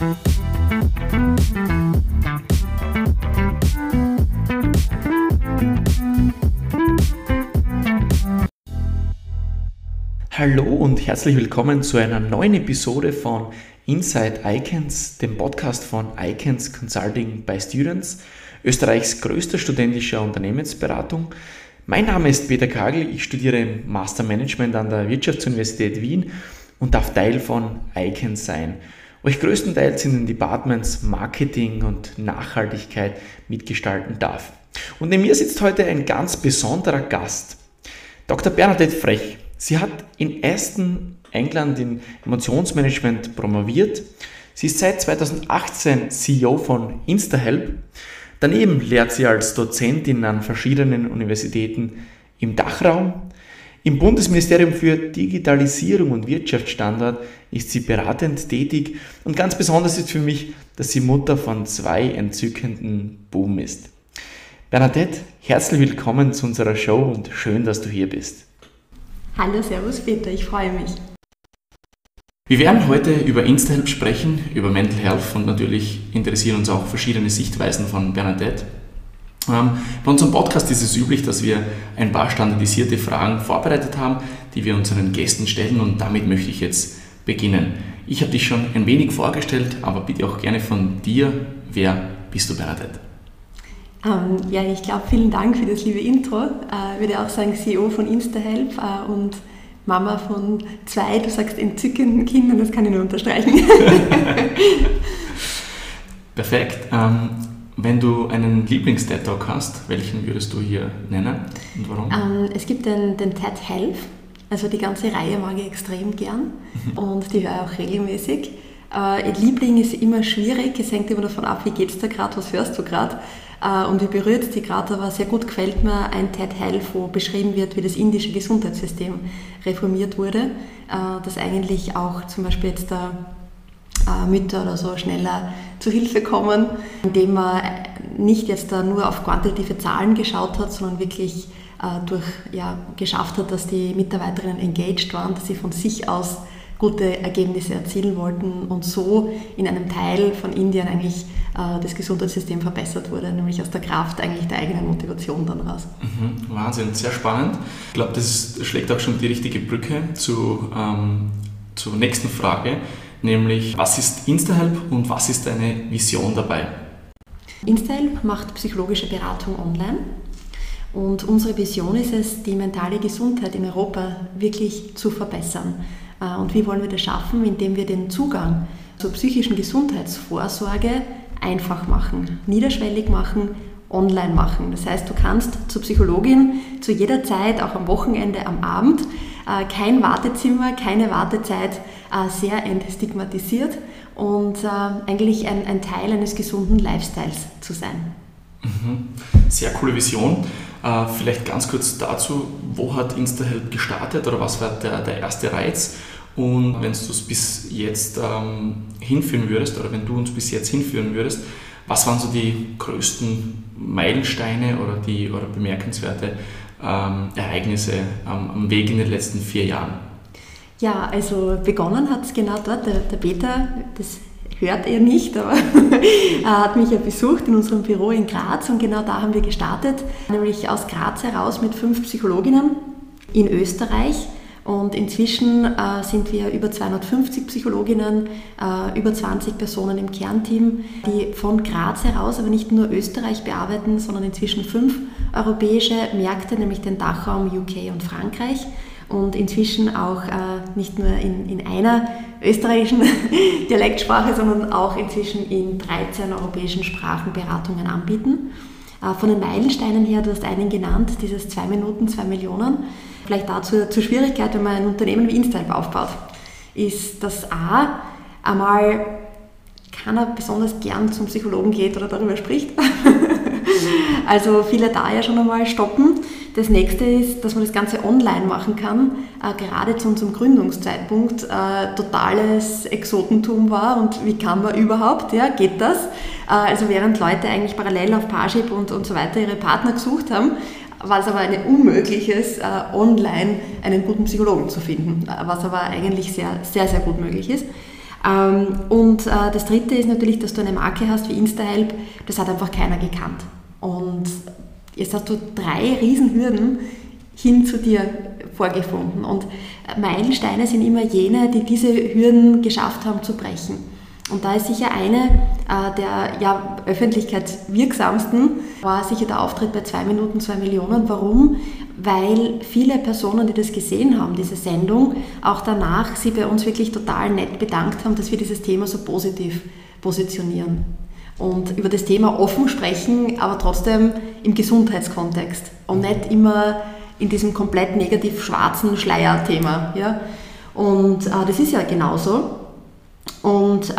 Hallo und herzlich willkommen zu einer neuen Episode von Inside Icons, dem Podcast von Icons Consulting by Students, Österreichs größter studentischer Unternehmensberatung. Mein Name ist Peter Kagel, ich studiere Master Management an der Wirtschaftsuniversität Wien und darf Teil von Icons sein, wo ich größtenteils in den Departments Marketing und Nachhaltigkeit mitgestalten darf. Und neben mir sitzt heute ein ganz besonderer Gast, Dr. Bernadette Frech. Sie hat in Aston, England, in Emotionsmanagement promoviert. Sie ist seit 2018 CEO von InstaHelp. Daneben lehrt sie als Dozentin an verschiedenen Universitäten im Dachraum. Im Bundesministerium für Digitalisierung und Wirtschaftsstandort ist sie beratend tätig und ganz besonders ist für mich, dass sie Mutter von zwei entzückenden Buben ist. Bernadette, herzlich willkommen zu unserer Show und schön, dass du hier bist. Hallo, Servus Peter, ich freue mich. Wir werden heute über InstaHelp sprechen, über Mental Health und natürlich interessieren uns auch verschiedene Sichtweisen von Bernadette. Ähm, bei unserem Podcast ist es üblich, dass wir ein paar standardisierte Fragen vorbereitet haben, die wir unseren Gästen stellen und damit möchte ich jetzt beginnen. Ich habe dich schon ein wenig vorgestellt, aber bitte auch gerne von dir. Wer bist du, Bernadette? Ähm, ja, ich glaube, vielen Dank für das liebe Intro. Äh, ich würde auch sagen, CEO von InstaHelp äh, und Mama von zwei, du sagst entzückenden Kindern, das kann ich nur unterstreichen. Perfekt. Ähm, wenn du einen Lieblings-TED Talk hast, welchen würdest du hier nennen und warum? Ähm, es gibt den, den TED Health, also die ganze Reihe mag ich extrem gern mhm. und die höre ich auch regelmäßig. Äh, Liebling ist immer schwierig, es hängt immer davon ab, wie geht es dir gerade, was hörst du gerade. Äh, und wie berührt es dich gerade, aber sehr gut gefällt mir ein TED Health, wo beschrieben wird, wie das indische Gesundheitssystem reformiert wurde, äh, dass eigentlich auch zum Beispiel jetzt da äh, Mütter oder so schneller zu Hilfe kommen, indem man nicht jetzt da nur auf quantitative Zahlen geschaut hat, sondern wirklich durch, ja, geschafft hat, dass die Mitarbeiterinnen engaged waren, dass sie von sich aus gute Ergebnisse erzielen wollten und so in einem Teil von Indien eigentlich äh, das Gesundheitssystem verbessert wurde, nämlich aus der Kraft eigentlich der eigenen Motivation dann raus. Mhm, Wahnsinn, sehr spannend. Ich glaube, das schlägt auch schon die richtige Brücke zu, ähm, zur nächsten Frage, nämlich was ist InstaHelp und was ist deine Vision dabei? InstaHelp macht psychologische Beratung online und unsere Vision ist es, die mentale Gesundheit in Europa wirklich zu verbessern. Äh, und wie wollen wir das schaffen? Indem wir den Zugang zur psychischen Gesundheitsvorsorge einfach machen, niederschwellig machen, online machen. Das heißt, du kannst zur Psychologin zu jeder Zeit, auch am Wochenende, am Abend, äh, kein Wartezimmer, keine Wartezeit, äh, sehr entstigmatisiert und eigentlich ein, Teil eines gesunden Lifestyles zu sein. Mhm. Sehr coole Vision. Vielleicht ganz kurz dazu, wo hat InstaHelp gestartet oder was war der, der erste Reiz? Und wenn du es bis jetzt ähm, hinführen würdest oder wenn du uns bis jetzt hinführen würdest, was waren so die größten Meilensteine oder die oder bemerkenswerte ähm, Ereignisse ähm, am Weg in den letzten vier Jahren? Ja, also begonnen hat es genau dort. Der, der Peter, das hört er nicht, aber er hat mich ja besucht in unserem Büro in Graz und genau da haben wir gestartet, nämlich aus Graz heraus mit fünf Psychologinnen in Österreich und inzwischen äh, sind wir über 250 Psychologinnen, äh, über 20 Personen im Kernteam, die von Graz heraus aber nicht nur Österreich bearbeiten, sondern inzwischen fünf europäische Märkte, nämlich den Dachraum UK und Frankreich. Und inzwischen auch äh, nicht nur in, in einer österreichischen Dialektsprache, sondern auch inzwischen in 13 europäischen Sprachen Beratungen anbieten. Äh, von den Meilensteinen her, du hast einen genannt, dieses 2 Minuten, 2 Millionen. Vielleicht dazu zur Schwierigkeit, wenn man ein Unternehmen wie Instype aufbaut, ist, dass A, einmal keiner besonders gern zum Psychologen geht oder darüber spricht. also viele da ja schon einmal stoppen. Das nächste ist, dass man das Ganze online machen kann. Äh, gerade zu unserem Gründungszeitpunkt äh, totales Exotentum war und wie kann man überhaupt, ja, geht das? Äh, also während Leute eigentlich parallel auf Parship und, und so weiter ihre Partner gesucht haben, war es aber ein Unmögliches, äh, online einen guten Psychologen zu finden, äh, was aber eigentlich sehr, sehr, sehr gut möglich ist. Ähm, und äh, das Dritte ist natürlich, dass du eine Marke hast wie InstaHelp, das hat einfach keiner gekannt. Und jetzt hast du drei Riesenhürden hin zu dir vorgefunden. Und Meilensteine sind immer jene, die diese Hürden geschafft haben zu brechen. Und da ist sicher eine äh, der ja, öffentlichkeitswirksamsten, war sicher der Auftritt bei 2 Minuten 2 Millionen. Warum? Weil viele Personen, die das gesehen haben, diese Sendung, auch danach sie bei uns wirklich total nett bedankt haben, dass wir dieses Thema so positiv positionieren. Und über das Thema offen sprechen, aber trotzdem im Gesundheitskontext und nicht immer in diesem komplett negativ schwarzen Schleier-Thema. Ja? Und äh, das ist ja genauso. Und äh,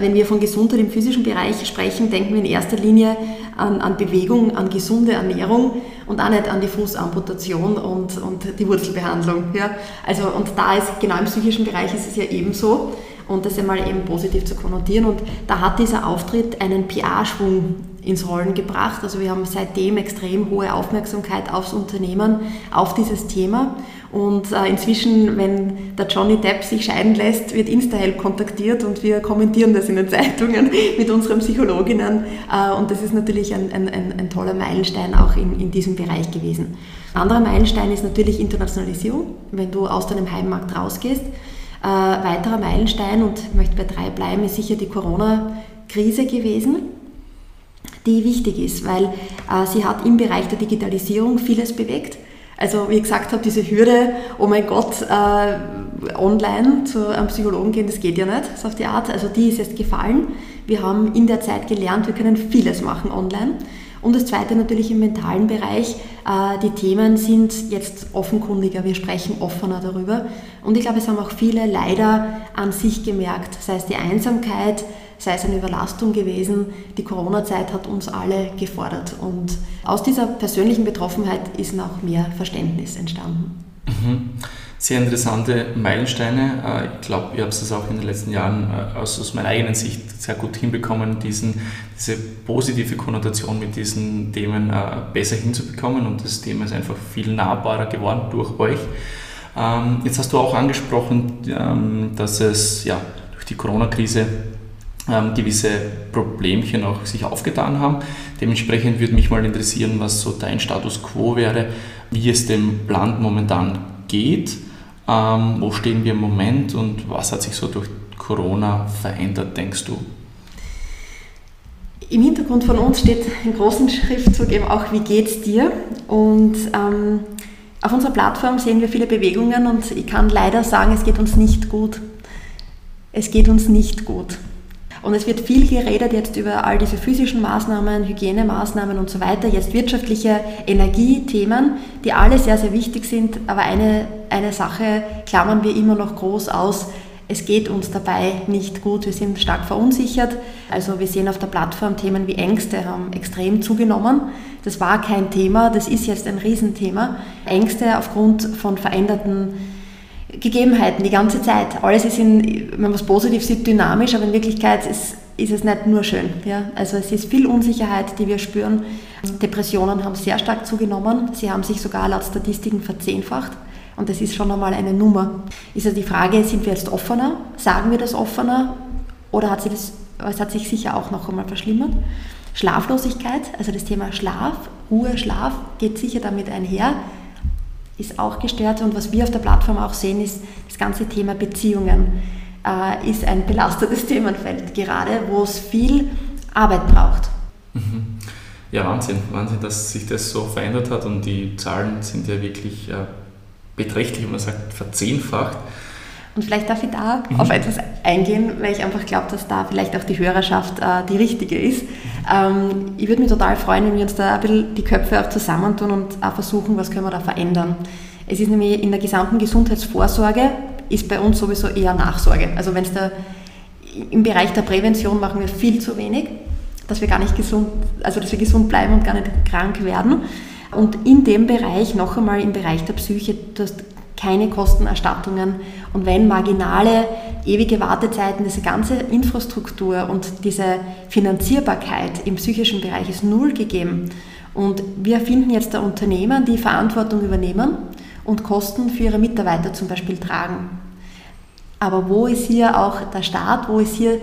wenn wir von Gesundheit im physischen Bereich sprechen, denken wir in erster Linie an, an, Bewegung, an gesunde Ernährung und auch nicht an die Fußamputation und, und die Wurzelbehandlung. Ja? Also, und da ist genau im psychischen Bereich ist es ja ebenso und das einmal eben positiv zu konnotieren. Und da hat dieser Auftritt einen PR-Schwung ins Rollen gebracht. Also wir haben seitdem extrem hohe Aufmerksamkeit aufs Unternehmen, auf dieses Thema. Und äh, inzwischen, wenn der Johnny Depp sich scheiden lässt, wird InstaHelp kontaktiert und wir kommentieren das in den Zeitungen mit unseren Psychologinnen. Äh, und das ist natürlich ein, ein, ein, toller Meilenstein auch in, in diesem Bereich gewesen. Ein anderer Meilenstein ist natürlich Internationalisierung, wenn du aus deinem Heimmarkt rausgehst. Äh, weiterer Meilenstein, und möchte bei drei bleiben, ist sicher die Corona-Krise gewesen, die wichtig ist, weil äh, sie hat im Bereich der Digitalisierung vieles bewegt. Also wie gesagt habe, diese Hürde, oh mein Gott, äh, online zu einem Psychologen gehen, das geht ja nicht, so auf die Art. Also die ist jetzt gefallen. Wir haben in der Zeit gelernt, wir können vieles machen online. Und das Zweite natürlich im mentalen Bereich. Äh, die Themen sind jetzt offenkundiger, wir sprechen offener darüber. Und ich glaube, es haben auch viele leider an sich gemerkt, sei es die Einsamkeit, sei es eine Überlastung gewesen. Die Corona-Zeit hat uns alle gefordert. Und aus dieser persönlichen Betroffenheit ist noch mehr Verständnis entstanden. Mhm sehr interessante Meilensteine. Äh, ich glaube, ihr habt es auch in den letzten Jahren äh, aus, aus meiner eigenen Sicht sehr gut hinbekommen, diesen, diese positive Konnotation mit diesen Themen äh, besser hinzubekommen und das Thema ist einfach viel nahbarer geworden durch euch. Ähm, jetzt hast du auch angesprochen, ähm, dass es ja, durch die Corona-Krise ähm, gewisse Problemchen auch sich aufgetan haben. Dementsprechend würde mich mal interessieren, was so dein Status quo wäre, wie es dem Land momentan geht ähm, wo stehen wir im Moment und was hat sich so durch Corona verändert, denkst du? Im Hintergrund von uns steht in großen Schriftzug eben auch, wie geht's dir? Und ähm, auf unserer Plattform sehen wir viele Bewegungen und ich kann leider sagen, es geht uns nicht gut. Es geht uns nicht gut. Und es wird viel geredet jetzt über all diese physischen Maßnahmen, Hygienemaßnahmen und so weiter, jetzt wirtschaftliche Energiethemen, die alle sehr, sehr wichtig sind. Aber eine, eine Sache klammern wir immer noch groß aus. Es geht uns dabei nicht gut. Wir sind stark verunsichert. Also wir sehen auf der Plattform Themen wie Ängste haben extrem zugenommen. Das war kein Thema, das ist jetzt ein Riesenthema. Ängste aufgrund von veränderten Gegebenheiten die ganze Zeit. Alles ist in, wenn man es positiv sieht, dynamisch, aber in Wirklichkeit ist, ist es nicht nur schön. Ja? Also es ist viel Unsicherheit, die wir spüren. Depressionen haben sehr stark zugenommen. Sie haben sich sogar laut Statistiken verzehnfacht. Und das ist schon einmal eine Nummer. Ist also die Frage, sind wir jetzt offener? Sagen wir das offener? Oder hat sich das, es hat sich sicher auch noch einmal verschlimmert? Schlaflosigkeit, also das Thema Schlaf, Ruhe, Schlaf geht sicher damit einher ist auch gestört. Und was wir auf der Plattform auch sehen, ist das ganze Thema Beziehungen äh, ist ein belastetes Themenfeld, gerade wo es viel Arbeit braucht. Mhm. Ja, Wahnsinn, Wahnsinn, dass sich das so verändert hat und die Zahlen sind ja wirklich äh, beträchtlich, man sagt, verzehnfacht. Und vielleicht darf ich da mhm. auf etwas eingehen, weil ich einfach glaube, dass da vielleicht auch die Hörerschaft äh, die richtige ist. Ähm, ich würde mich total freuen, wenn wir uns da ein bisschen die Köpfe auch zusammentun und auch versuchen, was können wir da verändern. Es ist nämlich in der gesamten Gesundheitsvorsorge ist bei uns sowieso eher Nachsorge. Also wenn es da im Bereich der Prävention machen wir viel zu wenig, dass wir gar nicht gesund, also dass wir gesund bleiben und gar nicht krank werden. Und in dem Bereich, noch einmal im Bereich der Psyche, du hast keine Kostenerstattungen und wenn marginale, ewige Wartezeiten, diese ganze Infrastruktur und diese Finanzierbarkeit im psychischen Bereich ist null gegeben. Und wir finden jetzt da Unternehmen, die Verantwortung übernehmen und Kosten für ihre Mitarbeiter zum Beispiel tragen. Aber wo ist hier auch der Staat, wo ist hier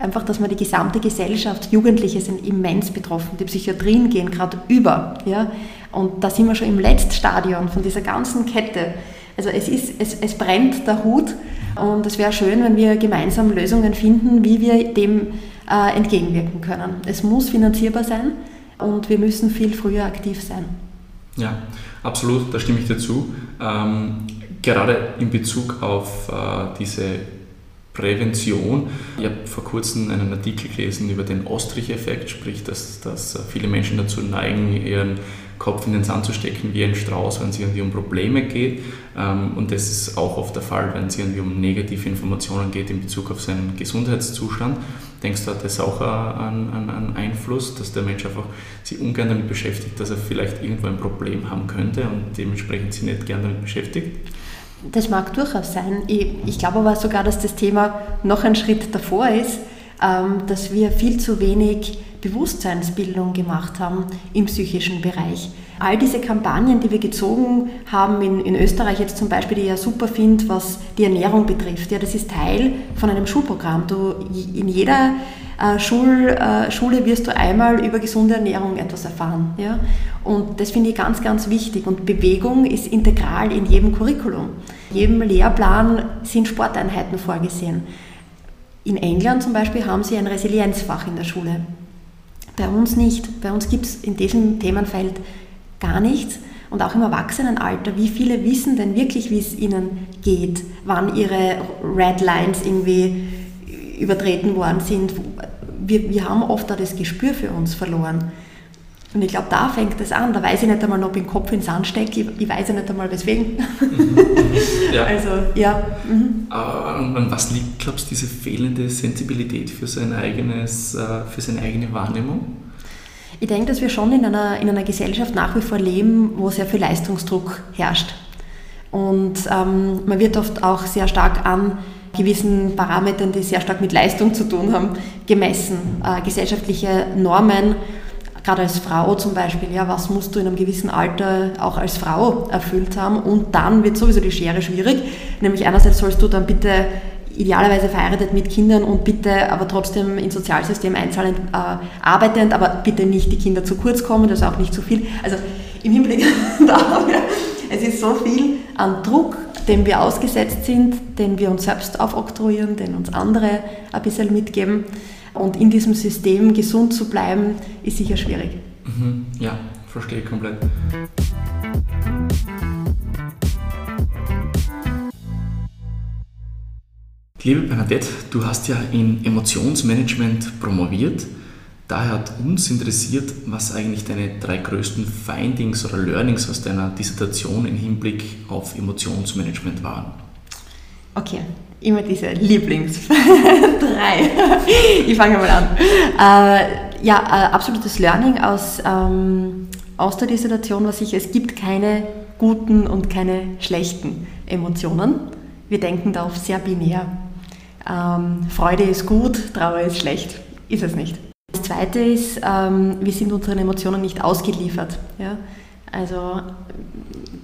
einfach, dass man die gesamte Gesellschaft, Jugendliche sind immens betroffen, die Psychiatrien gehen gerade über. Ja? Und da sind wir schon im Letztstadion von dieser ganzen Kette. Also es, ist, es, es brennt der Hut und es wäre schön, wenn wir gemeinsam Lösungen finden, wie wir dem äh, entgegenwirken können. Es muss finanzierbar sein und wir müssen viel früher aktiv sein. Ja, absolut, da stimme ich dazu. Ähm, gerade in Bezug auf äh, diese Prävention. Ich habe vor kurzem einen Artikel gelesen über den Ostrich-Effekt, sprich, dass, dass viele Menschen dazu neigen, ihren Kopf in den Sand zu stecken wie ein Strauß, wenn es irgendwie um Probleme geht. Ähm, und das ist auch oft der Fall, wenn es irgendwie um negative Informationen geht in Bezug auf seinen Gesundheitszustand. Denkst du, hat das auch einen, einen Einfluss, dass der Mensch einfach sich ungern damit beschäftigt, dass er vielleicht irgendwo ein Problem haben könnte und dementsprechend sich nicht gern damit beschäftigt? Das mag durchaus sein. Ich, ich glaube aber sogar, dass das Thema noch ein Schritt davor ist, ähm, dass wir viel zu wenig Bewusstseinsbildung gemacht haben im psychischen Bereich. All diese Kampagnen, die wir gezogen haben in, in Österreich jetzt zum Beispiel, die ich ja super finde, was die Ernährung betrifft, ja, das ist Teil von einem Schulprogramm. Du, in jeder äh, Schul, äh, Schule wirst du einmal über gesunde Ernährung etwas erfahren. Ja? Und das finde ich ganz, ganz wichtig. Und Bewegung ist integral in jedem Curriculum. In jedem Lehrplan sind Sporteinheiten vorgesehen. In England zum Beispiel haben sie ein Resilienzfach in der Schule. Bei uns nicht. Bei uns gibt es in diesem Themenfeld gar nichts. Und auch im Erwachsenenalter, wie viele wissen denn wirklich, wie es ihnen geht, wann ihre Red Lines irgendwie übertreten worden sind. Wir, wir haben oft da das Gespür für uns verloren. Und ich glaube, da fängt es an. Da weiß ich nicht einmal, ob ich den Kopf in den Sand stecke. Ich, ich weiß ja nicht einmal, weswegen. Mhm. ja. Also, ja. Mhm. Uh, an was liegt, glaubst du, diese fehlende Sensibilität für, sein eigenes, uh, für seine eigene Wahrnehmung? Ich denke, dass wir schon in einer, in einer Gesellschaft nach wie vor leben, wo sehr viel Leistungsdruck herrscht. Und ähm, man wird oft auch sehr stark an gewissen Parametern, die sehr stark mit Leistung zu tun haben, gemessen. Äh, gesellschaftliche Normen gerade als Frau zum Beispiel, ja, was musst du in einem gewissen Alter auch als Frau erfüllt haben? Und dann wird sowieso die Schere schwierig. Nämlich einerseits sollst du dann bitte idealerweise verheiratet mit Kindern und bitte aber trotzdem ins Sozialsystem einzahlend äh, arbeitend, aber bitte nicht die Kinder zu kurz kommen, das ist auch nicht zu viel. Also im Hinblick darauf, es ist so viel an Druck, dem wir ausgesetzt sind, den wir uns selbst aufoktroyieren, den uns andere ein bisschen mitgeben. Und in diesem System gesund zu bleiben, ist sicher schwierig. Mhm. Ja, verstehe ich komplett. Liebe Bernadette, du hast ja in Emotionsmanagement promoviert. Daher hat uns interessiert, was eigentlich deine drei größten Findings oder Learnings aus deiner Dissertation im Hinblick auf Emotionsmanagement waren. Okay, immer diese Lieblings drei. ich fange mal an. Äh, ja, äh, absolutes Learning aus, ähm, aus der Dissertation war sicher, es gibt keine guten und keine schlechten Emotionen. Wir denken da oft sehr binär. Ähm, Freude ist gut, Trauer ist schlecht. Ist es nicht. Das Zweite ist, ähm, wir sind unseren Emotionen nicht ausgeliefert. Ja? Also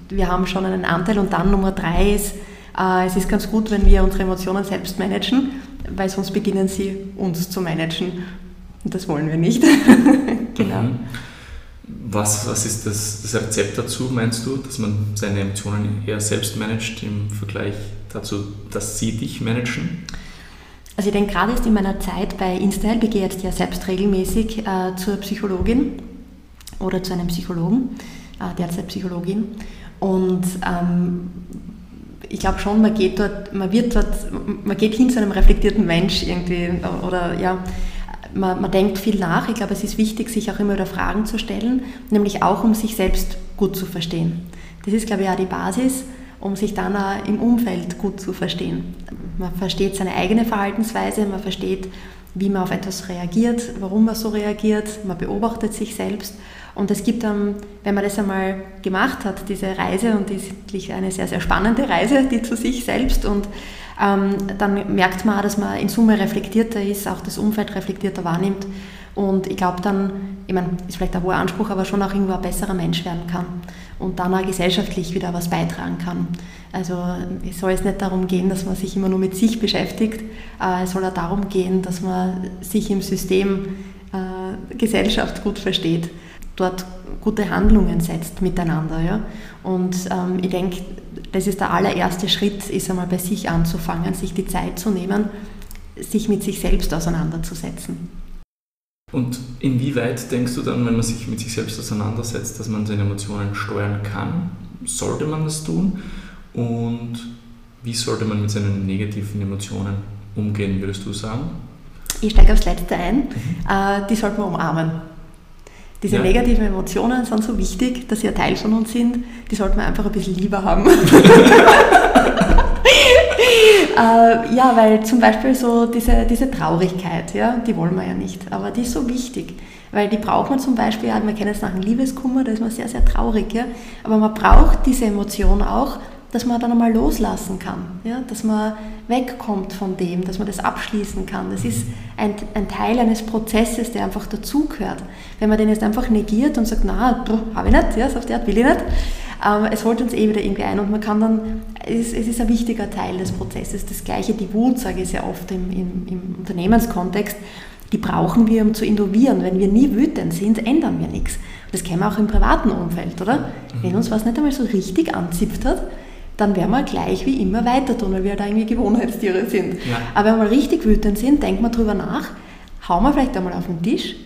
wir haben schon einen Anteil und dann Nummer drei ist, es ist ganz gut, wenn wir unsere Emotionen selbst managen, weil sonst beginnen sie uns zu managen. Und das wollen wir nicht. genau. Mhm. Was, was ist das, das Rezept dazu, meinst du, dass man seine Emotionen eher selbst managt im Vergleich dazu, dass sie dich managen? Also ich denke, gerade ist in meiner Zeit bei InStyle, ich gehe jetzt ja selbst regelmäßig äh, zur Psychologin oder zu einem Psychologen, äh, derzeit Psychologin. Und ähm, ich glaube schon, man geht dort, man wird dort, man geht hin zu einem reflektierten Mensch irgendwie oder ja, man, man denkt viel nach. Ich glaube, es ist wichtig, sich auch immer wieder Fragen zu stellen, nämlich auch um sich selbst gut zu verstehen. Das ist, glaube ich, auch die Basis, um sich dann auch im Umfeld gut zu verstehen. Man versteht seine eigene Verhaltensweise, man versteht, wie man auf etwas reagiert, warum man so reagiert, man beobachtet sich selbst. Und es gibt dann, wenn man das einmal gemacht hat, diese Reise, und die ist eine sehr, sehr spannende Reise, die zu sich selbst, und ähm, dann merkt man auch, dass man in Summe reflektierter ist, auch das Umfeld reflektierter wahrnimmt. Und ich glaube, dann ich meine, ist vielleicht ein hoher Anspruch, aber schon auch irgendwo ein besserer Mensch werden kann und dann auch gesellschaftlich wieder was beitragen kann. Also es soll jetzt nicht darum gehen, dass man sich immer nur mit sich beschäftigt, äh, es soll auch darum gehen, dass man sich im System äh, Gesellschaft gut versteht, dort gute Handlungen setzt miteinander. Ja? Und ähm, ich denke, das ist der allererste Schritt, ist einmal bei sich anzufangen, sich die Zeit zu nehmen, sich mit sich selbst auseinanderzusetzen. Und inwieweit denkst du dann, wenn man sich mit sich selbst auseinandersetzt, dass man seine Emotionen steuern kann? Sollte man das tun? Und wie sollte man mit seinen negativen Emotionen umgehen, würdest du sagen? Ich steige aufs Letzte ein. Mhm. Äh, die sollte man umarmen. Diese ja. negativen Emotionen sind so wichtig, dass sie ein Teil von uns sind. Die sollte man einfach ein bisschen lieber haben. äh, ja, weil zum Beispiel so diese, diese Traurigkeit, ja, die wollen wir ja nicht, aber die ist so wichtig. Weil die braucht man zum Beispiel, man kennt es nach einem Liebeskummer, da ist man sehr, sehr traurig, ja, aber man braucht diese Emotion auch, dass man dann einmal loslassen kann, ja? dass man wegkommt von dem, dass man das abschließen kann. Das ist ein, ein Teil eines Prozesses, der einfach dazugehört. Wenn man den jetzt einfach negiert und sagt, na, habe ich nicht, ja, auf der Art will ich nicht, es holt uns eh wieder irgendwie ein und man kann dann, es, es, ist ein wichtiger Teil des Prozesses. Das Gleiche, die Wut, sage ich sehr oft im, im, im Unternehmenskontext, die brauchen wir, um zu innovieren. Wenn wir nie wütend sind, ändern wir nichts. Das kennen wir auch im privaten Umfeld, oder? Wenn uns was nicht einmal so richtig anzipft hat, dann werden wir gleich wie immer weiter tun, weil wir da halt irgendwie Gewohnheitstiere sind. Ja. Aber wenn wir richtig wütend sind, denken wir drüber nach, hauen wir vielleicht einmal auf den Tisch,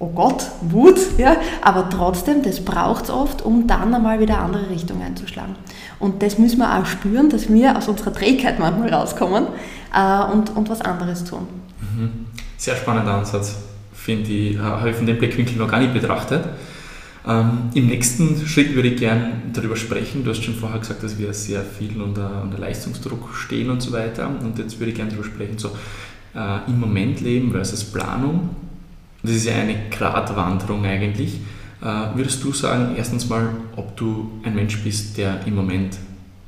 oh Gott, Wut, ja, aber trotzdem, das braucht es oft, um dann einmal wieder andere Richtung einzuschlagen. Und das müssen wir auch spüren, dass wir aus unserer Trägheit manchmal rauskommen äh, und, und was anderes tun. Mhm. Sehr spannender Ansatz, finde ich, habe ich von dem Blickwinkel noch gar nicht betrachtet. Ähm, Im nächsten Schritt würde ich gerne darüber sprechen. Du hast schon vorher gesagt, dass wir sehr viel unter, unter Leistungsdruck stehen und so weiter. Und jetzt würde ich gerne darüber sprechen, so äh, im Moment leben versus Planung. Das ist ja eine Gratwanderung eigentlich. Äh, würdest du sagen, erstens mal, ob du ein Mensch bist, der im Moment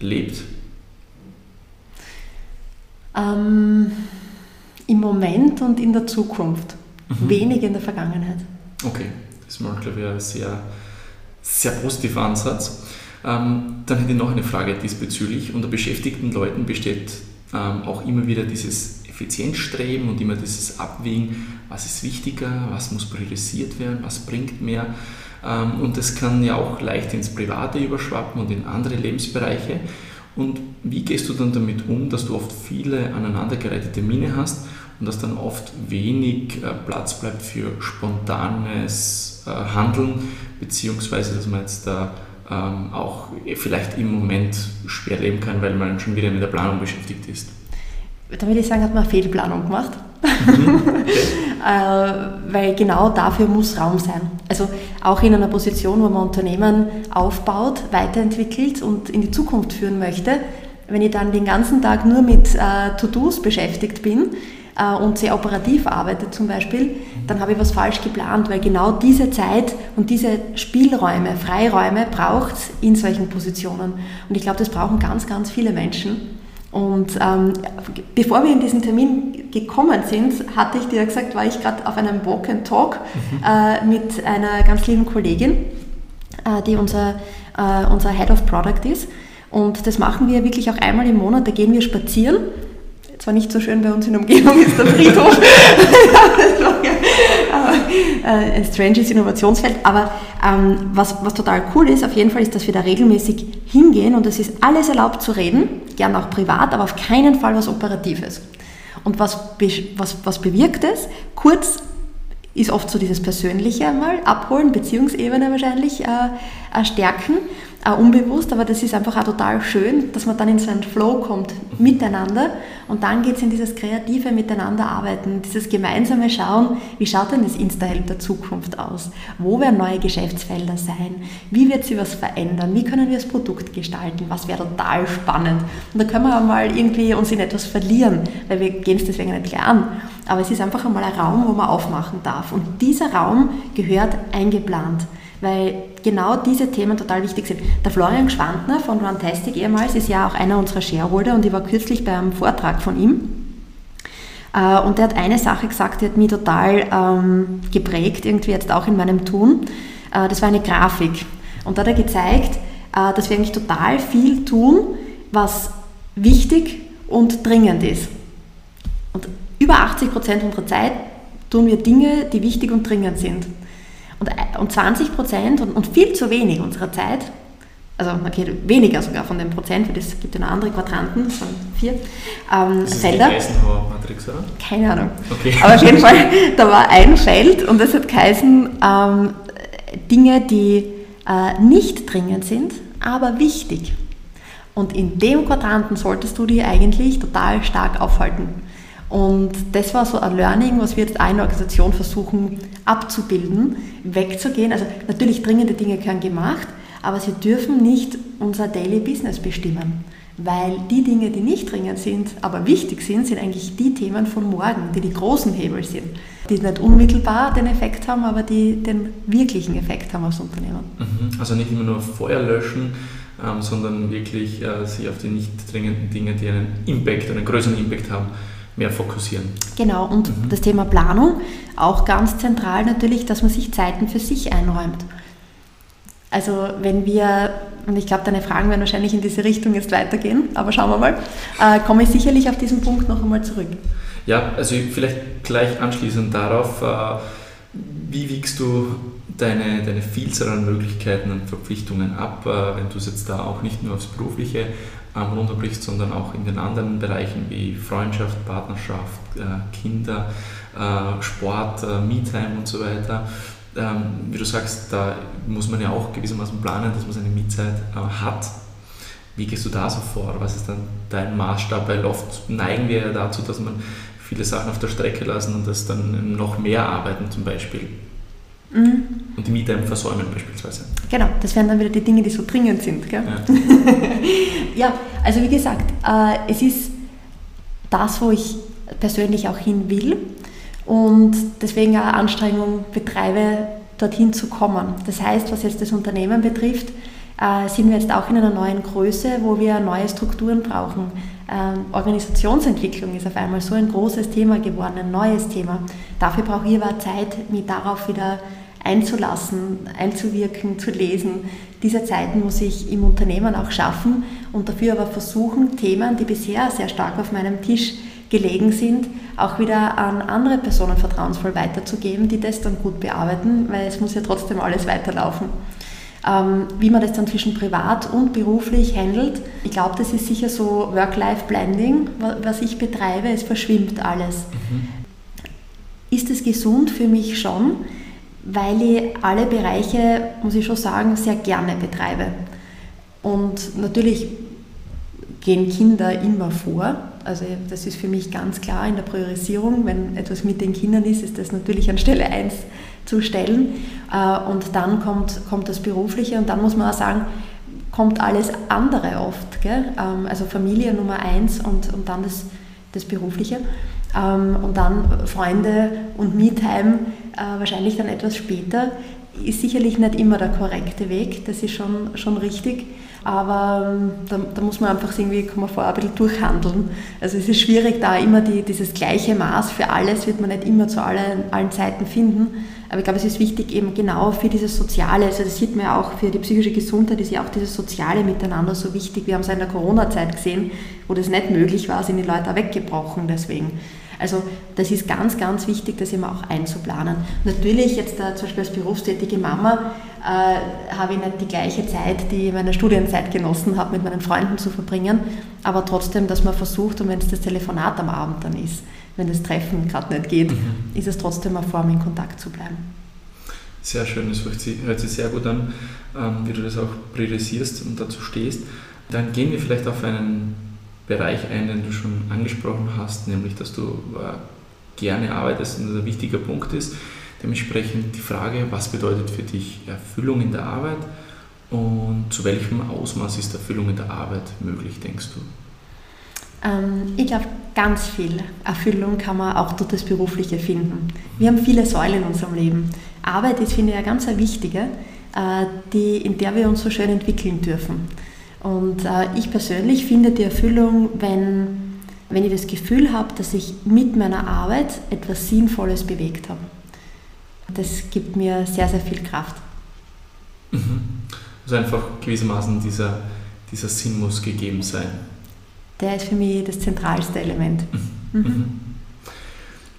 lebt? Ähm, Im Moment und in der Zukunft. Mhm. Wenig in der Vergangenheit. Okay. Das ist mal, glaube ich, ein sehr, sehr positiver Ansatz. Ähm, dann hätte ich noch eine Frage diesbezüglich. Unter beschäftigten Leuten besteht ähm, auch immer wieder dieses Effizienzstreben und immer dieses Abwägen, was ist wichtiger, was muss priorisiert werden, was bringt mehr. Ähm, und das kann ja auch leicht ins Private überschwappen und in andere Lebensbereiche. Und wie gehst du dann damit um, dass du oft viele aneinandergereihte Termine hast und dass dann oft wenig äh, Platz bleibt für spontanes äh, handeln, beziehungsweise dass man jetzt da ähm, auch vielleicht im Moment schwer leben kann, weil man schon wieder mit der Planung beschäftigt ist. Da würde ich sagen, hat man Fehlplanung gemacht. Mhm. Okay. äh, weil genau dafür muss Raum sein. Also auch in einer Position, wo man Unternehmen aufbaut, weiterentwickelt und in die Zukunft führen möchte, wenn ich dann den ganzen Tag nur mit äh, To-Dos beschäftigt bin, äh, und sehr operativ arbeite zum Beispiel, dann habe ich was falsch geplant, weil genau diese Zeit und diese Spielräume, Freiräume braucht es in solchen Positionen. Und ich glaube, das brauchen ganz, ganz viele Menschen. Und ähm, bevor wir in diesen Termin gekommen sind, hatte ich dir gesagt, war ich gerade auf einem Walk and Talk mhm. äh, mit einer ganz lieben Kollegin, äh, die unser, äh, unser Head of Product ist. Und das machen wir wirklich auch einmal im Monat, da gehen wir spazieren zwar nicht so schön bei uns in der Umgebung ist der Friedhof, äh, ein stranges Innovationsfeld, aber ähm, was, was total cool ist, auf jeden Fall ist, dass wir da regelmäßig hingehen und es ist alles erlaubt zu reden, gern auch privat, aber auf keinen Fall was Operatives. Und was, was, was bewirkt es? Kurz ist oft so dieses Persönliche einmal, abholen, Beziehungsebene wahrscheinlich äh, stärken äh, unbewusst, aber das ist einfach auch total schön, dass man dann in so einen Flow kommt miteinander und dann geht es in dieses kreative Miteinanderarbeiten, dieses gemeinsame Schauen, wie schaut denn das Insta-Help der Zukunft aus? Wo werden neue Geschäftsfelder sein? Wie wird sich was verändern? Wie können wir das Produkt gestalten? Was wäre total spannend? Und da können wir auch mal irgendwie uns in etwas verlieren, weil wir gehen es deswegen nicht gleich an. Aber es ist einfach einmal ein Raum, wo man aufmachen darf. Und dieser Raum gehört eingeplant weil genau diese Themen total wichtig sind. Der Florian Schwandner von Runtastic ehemals ist ja auch einer unserer Shareholder und ich war kürzlich bei einem Vortrag von ihm. Äh, und der hat eine Sache gesagt, die hat mich total ähm, geprägt, irgendwie jetzt auch in meinem Tun. Äh, das war eine Grafik. Und da hat er gezeigt, äh, dass wir eigentlich total viel tun, was wichtig und dringend ist. Und über 80 Prozent unserer Zeit tun wir Dinge, die wichtig und dringend sind. Und, und 20 Prozent und, und viel zu wenig unserer Zeit also okay, weniger sogar von dem Prozent, weil es gibt ja noch andere Quadranten von vier ähm, das ist Felder. Die Eisenhower-Matrix, oder? Keine Ahnung. Okay. Aber auf jeden Fall, da war ein Feld und das hat geheißen, ähm, Dinge, die äh, nicht dringend sind, aber wichtig. Und in dem Quadranten solltest du dich eigentlich total stark aufhalten. Und das war so ein Learning, was wir jetzt eine Organisation versuchen abzubilden, wegzugehen. Also natürlich dringende Dinge können gemacht, aber sie dürfen nicht unser Daily Business bestimmen. Weil die Dinge, die nicht dringend sind, aber wichtig sind, sind eigentlich die Themen von morgen, die die großen Hebel sind, die nicht unmittelbar den Effekt haben, aber die den wirklichen Effekt haben aufs Unternehmen. Mhm. Also nicht immer nur Feuer löschen, ähm, sondern wirklich äh, sich auf die nicht dringenden Dinge, die einen Impact, einen größeren Impact haben, mehr fokussieren. Genau, und mhm. das Thema Planung, auch ganz zentral natürlich, dass man sich Zeiten für sich einräumt. Also wenn wir, und ich glaube, deine Fragen werden wahrscheinlich in diese Richtung jetzt weitergehen, aber schauen wir mal, äh, komme ich sicherlich auf diesen Punkt noch einmal zurück. Ja, also vielleicht gleich anschließend darauf, äh, wie wiegst du deine, deine Vielzahl an Möglichkeiten und Verpflichtungen ab, äh, wenn du es jetzt da auch nicht nur aufs Berufliche ähm, runterbrichst, sondern auch in den anderen Bereichen wie Freundschaft, Partnerschaft, äh, Kinder, äh, Sport, äh, Me-Time und so weiter ähm, wie du sagst, da muss man ja auch gewissermaßen planen, dass man seine Mietzeit äh, hat. Wie gehst du da so vor? Was ist dann dein Maßstab? Weil oft neigen wir ja dazu, dass man viele Sachen auf der Strecke lassen und das dann noch mehr arbeiten zum Beispiel. Mhm. Und die Mieter versäumen beispielsweise. Genau, das wären dann wieder die Dinge, die so dringend sind. Gell? Ja. ja, also wie gesagt, äh, es ist das, wo ich persönlich auch hin will und deswegen eine Anstrengung betreibe, dorthin zu kommen. Das heißt, was jetzt das Unternehmen betrifft, äh, sind wir jetzt auch in einer neuen Größe, wo wir neue Strukturen brauchen. Ähm, Organisationsentwicklung ist auf einmal so ein großes Thema geworden, ein neues Thema. Dafür brauche ich aber Zeit, mich darauf wieder einzulassen, einzuwirken, zu lesen. Diese Zeiten muss ich im Unternehmen auch schaffen und dafür aber versuchen, Themen, die bisher sehr stark auf meinem Tisch gelegen sind, auch wieder an andere Personen vertrauensvoll weiterzugeben, die das dann gut bearbeiten, weil es muss ja trotzdem alles weiterlaufen. Ähm, wie man das dann zwischen privat und beruflich handelt, ich glaube, das ist sicher so Work-Life-Blending, was ich betreibe, es verschwimmt alles. Mhm. Ist es gesund für mich schon, weil ich alle Bereiche, muss ich schon sagen, sehr gerne betreibe. Und natürlich gehen Kinder immer vor, also das ist für mich ganz klar in der Priorisierung. Wenn etwas mit den Kindern ist, ist das natürlich an Stelle 1 zu stellen. Äh, und dann kommt, kommt das Berufliche und dann muss man auch sagen, kommt alles andere oft. Gell? Ähm, also Familie Nummer 1 und, und dann das, das Berufliche. Ähm, und dann Freunde und Me-Time äh, wahrscheinlich dann etwas später. Ist sicherlich nicht immer der korrekte Weg, das ist schon, schon richtig. Aber ähm, da, da, muss man einfach irgendwie, kann man vorher ein bisschen durchhandeln. Also es ist schwierig, da immer die, dieses gleiche Maß für alles wird man nicht immer zu allen, allen Zeiten finden. Aber ich glaube, es ist wichtig eben genau für dieses Soziale, also das sieht man ja auch für die psychische Gesundheit, ist ja auch dieses Soziale miteinander so wichtig. Wir haben es in der Corona-Zeit gesehen, wo das nicht möglich war, sind die Leute auch weggebrochen deswegen. Also das ist ganz, ganz wichtig, das immer auch einzuplanen. Natürlich jetzt äh, zum Beispiel als berufstätige Mama äh, habe ich nicht die gleiche Zeit, die ich in meiner Studienzeit genossen habe, mit meinen Freunden zu verbringen, aber trotzdem, dass man versucht, und wenn es das Telefonat am Abend dann ist, wenn das Treffen gerade nicht geht, mhm. ist es trotzdem eine Form, in Kontakt zu bleiben. Sehr schön, das hört sich sehr gut an, ähm, wie du das auch priorisierst und dazu stehst. Dann gehen wir vielleicht auf einen Bereich ein, den du schon angesprochen hast, nämlich dass du äh, gerne arbeitest und ein wichtiger Punkt ist. Dementsprechend die Frage, was bedeutet für dich Erfüllung in der Arbeit und zu welchem Ausmaß ist Erfüllung in der Arbeit möglich, denkst du? Ähm, ich glaube, ganz viel Erfüllung kann man auch durch das Berufliche finden. Wir haben viele Säulen in unserem Leben. Arbeit ist, finde ich, eine ganz wichtige, äh, die, in der wir uns so schön entwickeln dürfen. Und äh, ich persönlich finde die Erfüllung, wenn, wenn ich das Gefühl habe, dass ich mit meiner Arbeit etwas Sinnvolles bewegt habe. Das gibt mir sehr, sehr viel Kraft. Mhm. Also einfach gewissermaßen dieser, dieser Sinn muss gegeben sein. Der ist für mich das zentralste Element. Mhm. Mhm.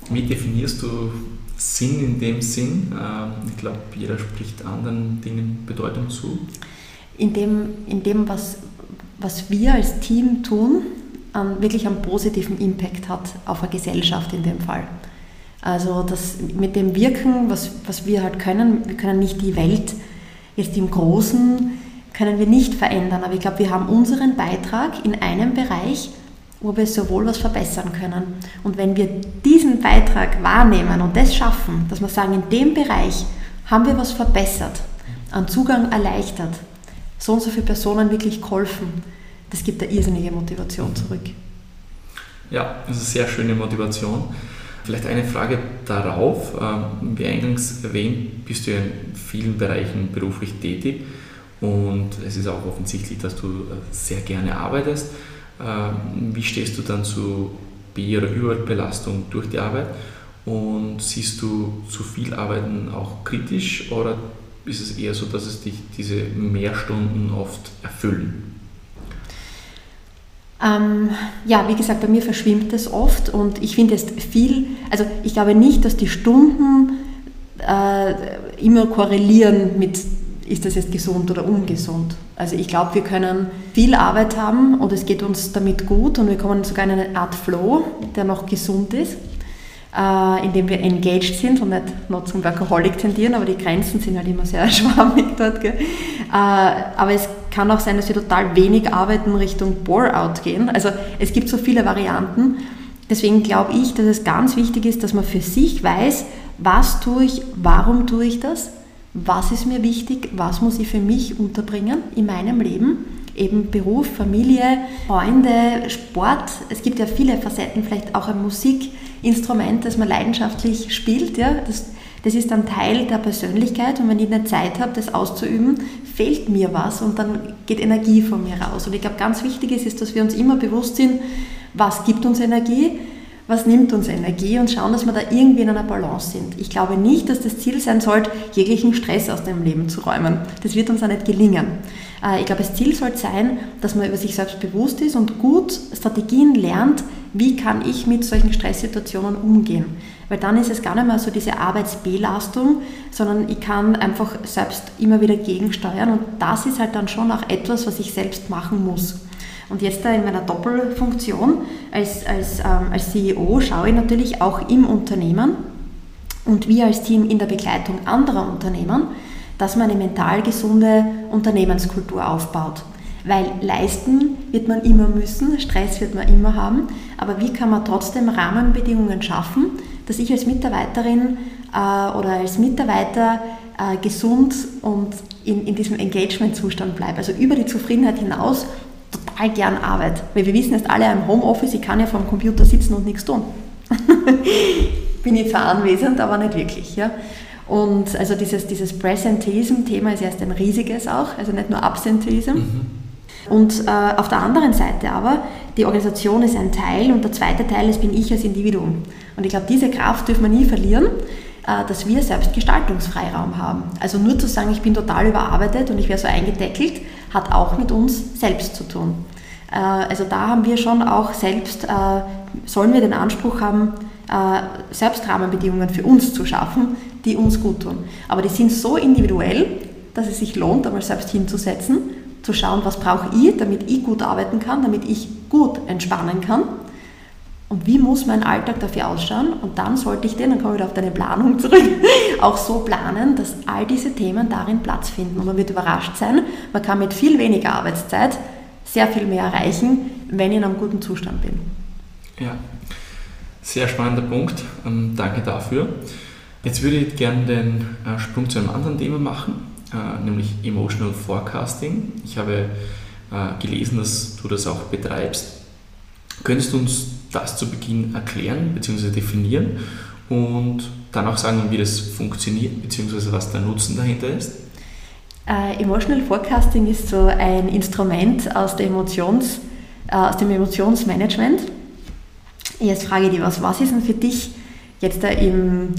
Wie definierst du Sinn in dem Sinn? Ähm, ich glaube, jeder spricht anderen Dingen Bedeutung zu. In dem, in dem was, was wir als Team tun, wirklich einen positiven Impact hat auf eine Gesellschaft in dem Fall. Also das mit dem Wirken, was, was wir halt können, wir können nicht die Welt jetzt im Großen, können wir nicht verändern, aber ich glaube, wir haben unseren Beitrag in einem Bereich, wo wir sowohl was verbessern können. Und wenn wir diesen Beitrag wahrnehmen und das schaffen, dass wir sagen, in dem Bereich haben wir was verbessert, an Zugang erleichtert, so und so viele Personen wirklich geholfen, das gibt eine irrsinnige Motivation zurück. Ja, das ist eine sehr schöne Motivation. Vielleicht eine Frage darauf. Ähm, wie eingangs erwähnt, bist du ja in vielen Bereichen beruflich tätig und es ist auch offensichtlich, dass du äh, sehr gerne arbeitest. Ähm, wie stehst du dann zu B- oder Überbelastung durch die Arbeit? Und siehst du zu viel Arbeiten auch kritisch oder ist es eher so, dass es dich diese Mehrstunden oft erfüllen? Ähm, ja, wie gesagt, bei mir verschwimmt es oft und ich finde es viel, also ich glaube nicht, dass die Stunden äh, immer korrelieren mit, ist das jetzt gesund oder ungesund. Also ich glaube, wir können viel Arbeit haben und es geht uns damit gut und wir kommen sogar in eine Art Flow, der noch gesund ist äh, in dem wir engaged sind und nicht nur zum Workaholic tendieren, aber die Grenzen sind halt immer sehr schwammig dort. Gell? Äh, aber es kann auch sein, dass wir total wenig arbeiten Richtung Bore-out gehen. Also es gibt so viele Varianten. Deswegen glaube ich, dass es ganz wichtig ist, dass man für sich weiß, was tue ich, warum tue ich das, was ist mir wichtig, was muss ich für mich unterbringen in meinem Leben. Eben Beruf, Familie, Freunde, Sport. Es gibt ja viele Facetten, vielleicht auch eine Musik Instrument, das man leidenschaftlich spielt. Ja? Das, das ist dann Teil der Persönlichkeit und wenn ich eine Zeit habe, das auszuüben, fehlt mir was und dann geht Energie von mir raus. Und ich glaube, ganz wichtig ist, ist, dass wir uns immer bewusst sind, was gibt uns Energie, was nimmt uns Energie und schauen, dass wir da irgendwie in einer Balance sind. Ich glaube nicht, dass das Ziel sein sollte, jeglichen Stress aus dem Leben zu räumen. Das wird uns auch nicht gelingen. Äh, ich glaube, das Ziel sollte sein, dass man über sich selbst bewusst ist und gut Strategien lernt, wie kann ich mit solchen Stresssituationen umgehen. Weil dann ist es gar nicht mehr so diese Arbeitsbelastung, sondern ich kann einfach selbst immer wieder gegensteuern und das ist halt dann schon auch etwas, was ich selbst machen muss. Und jetzt da in meiner Doppelfunktion als, als, ähm, als CEO schaue ich natürlich auch im Unternehmen und wir als Team in der Begleitung anderer Unternehmen, dass man eine mental gesunde Unternehmenskultur aufbaut. Weil leisten wird man immer müssen, Stress wird man immer haben, aber wie kann man trotzdem Rahmenbedingungen schaffen, dass ich als Mitarbeiterin äh, oder als Mitarbeiter äh, gesund und in, in diesem Engagement-Zustand bleibe. Also über die Zufriedenheit hinaus total gern Arbeit. Weil wir wissen jetzt alle im Homeoffice, ich kann ja vor Computer sitzen und nichts tun. Bin ich zwar anwesend, aber nicht wirklich. Ja? Und also dieses, dieses Presenteeism-Thema ist erst ein riesiges auch, also nicht nur Absenteeism. Mhm. Und äh, auf der anderen Seite aber, die Organisation ist ein Teil und der zweite Teil ist, bin ich als Individuum. Und ich glaube, diese Kraft dürfen wir nie verlieren, äh, dass wir selbst Gestaltungsfreiraum haben. Also nur zu sagen, ich bin total überarbeitet und ich wäre so eingedeckelt, hat auch mit uns selbst zu tun. Äh, also da haben wir schon auch selbst, äh, sollen wir den Anspruch haben, äh, selbst Rahmenbedingungen für uns zu schaffen, die uns gut tun. Aber die sind so individuell, dass es sich lohnt, einmal selbst hinzusetzen zu schauen, was brauche ich, damit ich gut arbeiten kann, damit ich gut entspannen kann. Und wie muss mein Alltag dafür ausschauen? Und dann sollte ich den, dann komme ich wieder auf deine Planung zurück, auch so planen, dass all diese Themen darin Platz finden. Und man wird überrascht sein, man kann mit viel weniger Arbeitszeit sehr viel mehr erreichen, wenn ich in einem guten Zustand bin. Ja, sehr spannender Punkt. Ähm, danke dafür. Jetzt würde ich gerne den äh, Sprung zu einem anderen Thema machen äh, nämlich Emotional Forecasting. Ich habe äh, gelesen, dass du das auch betreibst. Könntest du uns das zu Beginn erklären bzw. definieren und dann auch sagen, wie das funktioniert bzw. was der Nutzen dahinter ist? Uh, Emotional Forecasting ist so ein Instrument aus, Emotions, uh, aus dem Emotionsmanagement. Jetzt frage ich dich was, was ist denn für dich jetzt da im,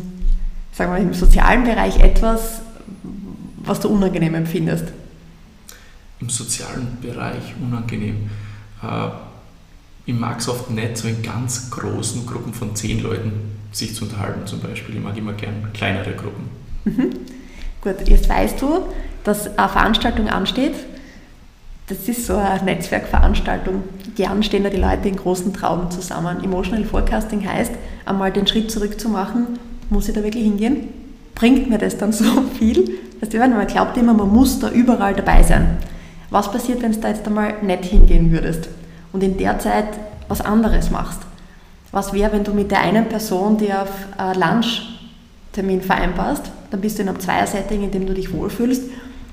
sagen wir, im sozialen Bereich etwas, was du unangenehm empfindest? Im sozialen Bereich unangenehm. Äh, ich mag es oft nicht, so in ganz großen Gruppen von zehn Leuten sich zu unterhalten zum Beispiel. Ich mag immer gern kleinere Gruppen. Mhm. Gut, jetzt weißt du, dass eine Veranstaltung ansteht. Das ist so eine Netzwerkveranstaltung. Gern stehen da die Leute in großen Trauben zusammen. Emotional Forecasting heißt, einmal den Schritt zurück zu machen, muss ich da wirklich hingehen? Bringt mir das dann so viel? Dass die man glaubt immer, man muss da überall dabei sein. Was passiert, wenn du da jetzt einmal nicht hingehen würdest und in der Zeit was anderes machst? Was wäre, wenn du mit der einen Person, die auf Lunchtermin vereinbarst, dann bist du in einem Zweier-Setting, in dem du dich wohlfühlst,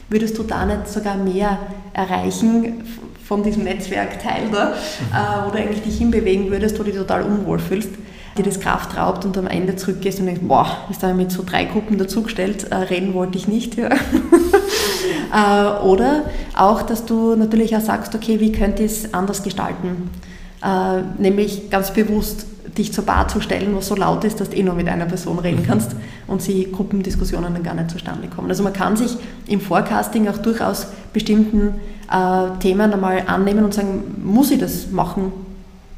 würdest du da nicht sogar mehr erreichen von diesem Netzwerkteil da, mhm. äh, wo du eigentlich dich hinbewegen würdest, wo du dich total unwohl fühlst, dir das Kraft raubt und am Ende zurückgehst und denkst, boah, ist da mit so drei Gruppen dazugestellt, äh, reden wollte ich nicht. Ja. äh, oder auch, dass du natürlich auch sagst, okay, wie könnte ich es anders gestalten? Äh, nämlich ganz bewusst dich zur Bar zu stellen, was so laut ist, dass du eh nur mit einer Person reden mhm. kannst und sie Gruppendiskussionen dann gar nicht zustande kommen. Also man kann sich im Forecasting auch durchaus bestimmten äh, Themen einmal annehmen und sagen, muss ich das machen?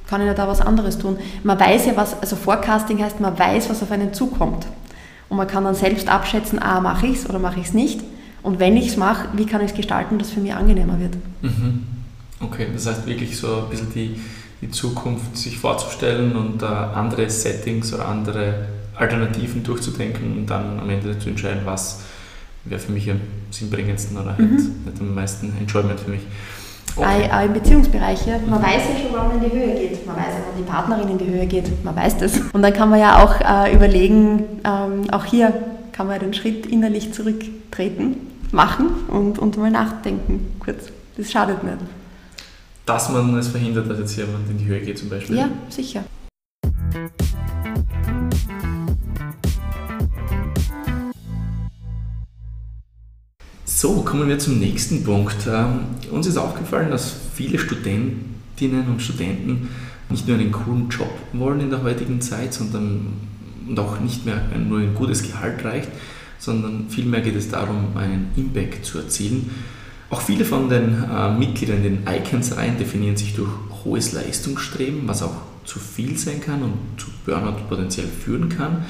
Kann ich da was anderes tun? Man weiß ja, was, also Forecasting heißt, man weiß, was auf einen zukommt. Und man kann dann selbst abschätzen, ah, mache ich es oder mache ich es nicht? Und wenn ich es mache, wie kann ich es gestalten, dass es für mich angenehmer wird? Mhm. Okay, das heißt wirklich so ein bisschen die die Zukunft sich vorzustellen und äh, andere Settings oder andere Alternativen durchzudenken und dann am Ende zu entscheiden, was wäre für mich am sinnbringendsten oder halt mhm. nicht am meisten Enjoyment für mich. Okay. Auch im Beziehungsbereich, ja. Man weiß ja schon, wann man in die Höhe geht. Man weiß ja, wann die Partnerin in die Höhe geht. Man weiß das. Und dann kann man ja auch äh, überlegen, ähm, auch hier kann man den Schritt innerlich zurücktreten, machen und, und mal nachdenken kurz. Das schadet nicht dass man es verhindert, dass jetzt jemand in die Höhe geht zum Beispiel. Ja, sicher. So, kommen wir zum nächsten Punkt. Ähm, uns ist aufgefallen, dass viele Studentinnen und Studenten nicht nur einen coolen Job wollen in der heutigen Zeit, sondern und auch nicht mehr nur ein gutes Gehalt reicht, sondern vielmehr geht es darum, einen Impact zu erzielen auch viele von den äh, Mitgliedern in den Icons-Reihen definieren sich durch hohes Leistungsstreben, was auch zu viel sein kann und zu Burnout potenziell führen kann.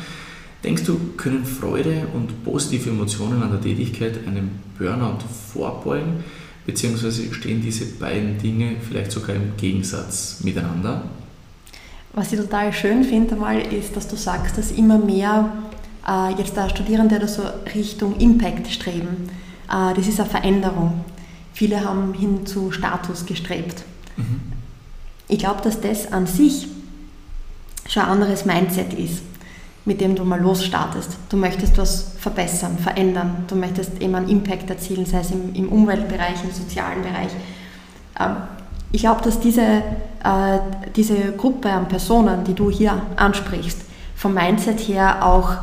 Denkst du, können Freude und positive Emotionen an der Tätigkeit einem Burnout vorbeugen? Beziehungsweise stehen diese beiden Dinge vielleicht sogar im Gegensatz miteinander? Was ich total schön finde, einmal ist, dass du sagst, dass immer mehr äh, jetzt da Studierende oder so Richtung Impact streben. Äh, das ist eine Veränderung. Viele haben hin zu Status gestrebt. Mhm. Ich glaube, dass das an sich schon ein anderes Mindset ist, mit dem du mal losstartest. Du möchtest was verbessern, verändern. Du möchtest eben einen Impact erzielen, sei es im, im Umweltbereich, im sozialen Bereich. Ähm, ich glaube, dass diese, äh, diese Gruppe an Personen, die du hier ansprichst, vom Mindset her auch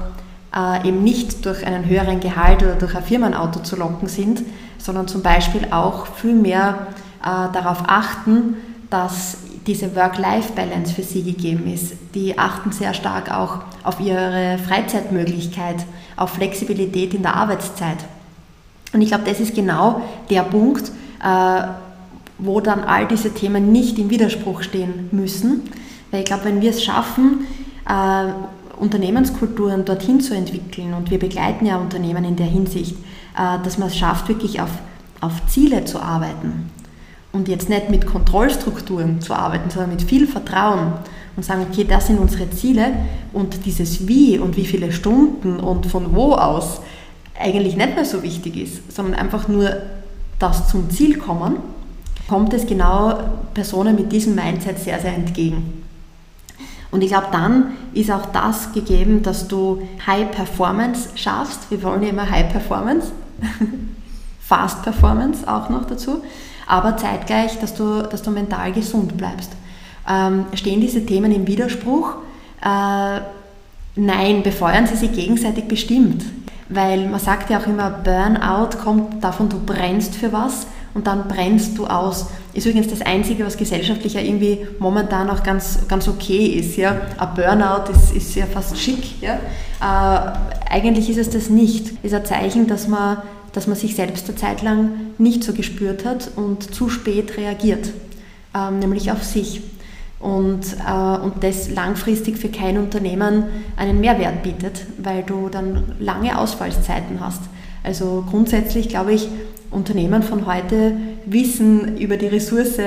äh, eben nicht durch einen höheren Gehalt oder durch ein Firmenauto zu locken sind, sondern zum Beispiel auch viel mehr äh, darauf achten, dass diese Work-Life-Balance für sie gegeben ist. Die achten sehr stark auch auf ihre Freizeitmöglichkeit, auf Flexibilität in der Arbeitszeit. Und ich glaube, das ist genau der Punkt, äh, wo dann all diese Themen nicht im Widerspruch stehen müssen. Weil ich glaube, wenn wir es schaffen, äh, Unternehmenskulturen dorthin zu entwickeln, und wir begleiten ja Unternehmen in der Hinsicht, äh, dass man es schafft, wirklich auf, auf Ziele zu arbeiten und jetzt nicht mit Kontrollstrukturen zu arbeiten, sondern mit viel Vertrauen und sagen, okay, das sind unsere Ziele und dieses Wie und wie viele Stunden und von wo aus eigentlich nicht mehr so wichtig ist, sondern einfach nur das zum Ziel kommen, kommt es genau Personen mit diesem Mindset sehr, sehr entgegen. Und ich glaube, dann ist auch das gegeben, dass du High Performance schaffst. Wir wollen ja immer High Performance, Fast Performance auch noch dazu, aber zeitgleich, dass du, dass du mental gesund bleibst. Ähm, stehen diese Themen im Widerspruch? Äh, nein, befeuern sie sich gegenseitig bestimmt. Weil man sagt ja auch immer, Burnout kommt davon, du brennst für was und dann brennst du aus. Ist übrigens das Einzige, was gesellschaftlich ja irgendwie momentan auch ganz, ganz okay ist. Ja? Ein Burnout ist, ist ja fast schick. Ja? Äh, eigentlich ist es das nicht. Ist ein Zeichen, dass man, dass man sich selbst eine Zeit lang nicht so gespürt hat und zu spät reagiert, äh, nämlich auf sich. Und, äh, und das langfristig für kein Unternehmen einen Mehrwert bietet, weil du dann lange Ausfallszeiten hast. Also grundsätzlich glaube ich, Unternehmen von heute wissen über die Ressource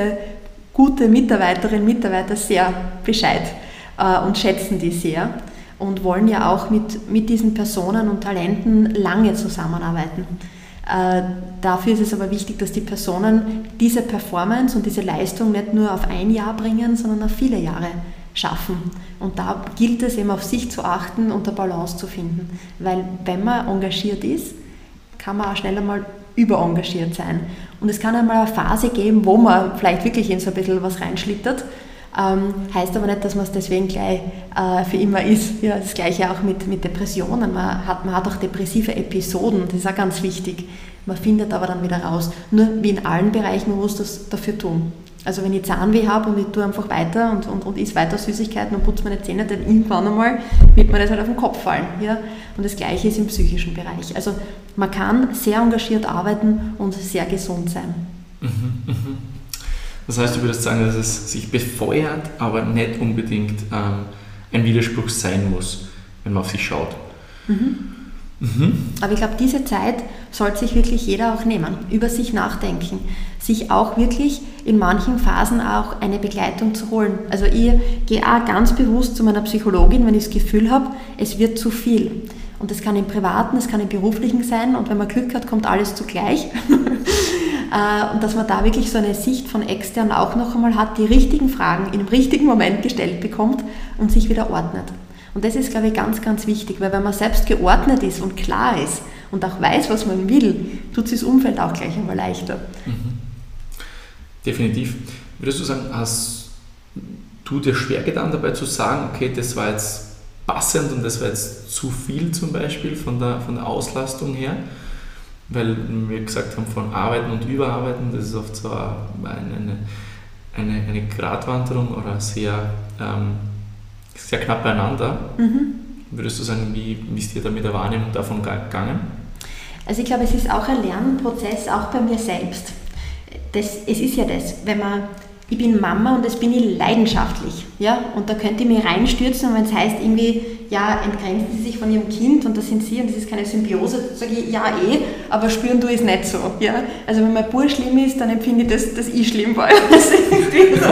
gute Mitarbeiterinnen und Mitarbeiter sehr Bescheid äh, und schätzen die sehr und wollen ja auch mit, mit diesen Personen und Talenten lange zusammenarbeiten. Äh, dafür ist es aber wichtig, dass die Personen diese Performance und diese Leistung nicht nur auf ein Jahr bringen, sondern auf viele Jahre schaffen. Und da gilt es eben auf sich zu achten und eine Balance zu finden. Weil wenn man engagiert ist, kann man auch schneller mal überengagiert sein. Und es kann einmal eine Phase geben, wo man vielleicht wirklich in so ein bisschen was reinschlittert. Ähm, heißt aber nicht, dass man es deswegen gleich äh, für immer ist. Ja, das gleiche auch mit, mit Depressionen. Man hat, man hat auch depressive Episoden, das ist auch ganz wichtig. Man findet aber dann wieder raus. Nur wie in allen Bereichen, man muss das dafür tun. Also wenn ich Zahnweh habe und ich tue einfach weiter und, und, und esse weiter Süßigkeiten und putze meine Zähne, dann irgendwann einmal wird mir das halt auf den Kopf fallen. Ja? Und das Gleiche ist im psychischen Bereich. Also man kann sehr engagiert arbeiten und sehr gesund sein. Mhm, mhm. Das heißt, du würdest sagen, dass es sich befeuert, aber nicht unbedingt ähm, ein Widerspruch sein muss, wenn man auf sich schaut. Mhm. Mhm. Aber ich glaube, diese Zeit sollte sich wirklich jeder auch nehmen, über sich nachdenken, sich auch wirklich in manchen Phasen auch eine Begleitung zu holen. Also ich gehe auch ganz bewusst zu meiner Psychologin, wenn ich das Gefühl habe, es wird zu viel. Und das kann im privaten, es kann im beruflichen sein und wenn man Glück hat, kommt alles zugleich. Äh, und dass man da wirklich so eine Sicht von extern auch noch einmal hat, die richtigen Fragen dem richtigen Moment gestellt bekommt und sich wieder ordnet. Und das ist, glaube ich, ganz, ganz wichtig, weil wenn man selbst geordnet ist und klar ist und auch weiß, was man will, tut sich das Umfeld auch gleich einmal leichter. Mhm. Definitiv. Würdest du sagen, hast du dir schwer getan dabei zu sagen, okay, das war jetzt passend und das war jetzt zu viel zum Beispiel von der, von der Auslastung her? Weil wir gesagt haben, von Arbeiten und Überarbeiten, das ist oft so eine, eine, eine Gratwanderung oder sehr, ähm, sehr knapp beieinander. Mhm. Würdest du sagen, wie, wie ist dir da mit der Wahrnehmung davon gegangen? Also ich glaube, es ist auch ein Lernprozess, auch bei mir selbst. Das, es ist ja das, wenn man ich bin Mama und das bin ich leidenschaftlich. Ja? Und da könnte ich mich reinstürzen und wenn es heißt irgendwie, ja, entgrenzen Sie sich von Ihrem Kind und das sind Sie und das ist keine Symbiose, sage ich, ja eh, aber spüren du es nicht so. Ja? Also wenn mein Bub schlimm ist, dann empfinde ich, dass, dass ich schlimm war. Das ist, so,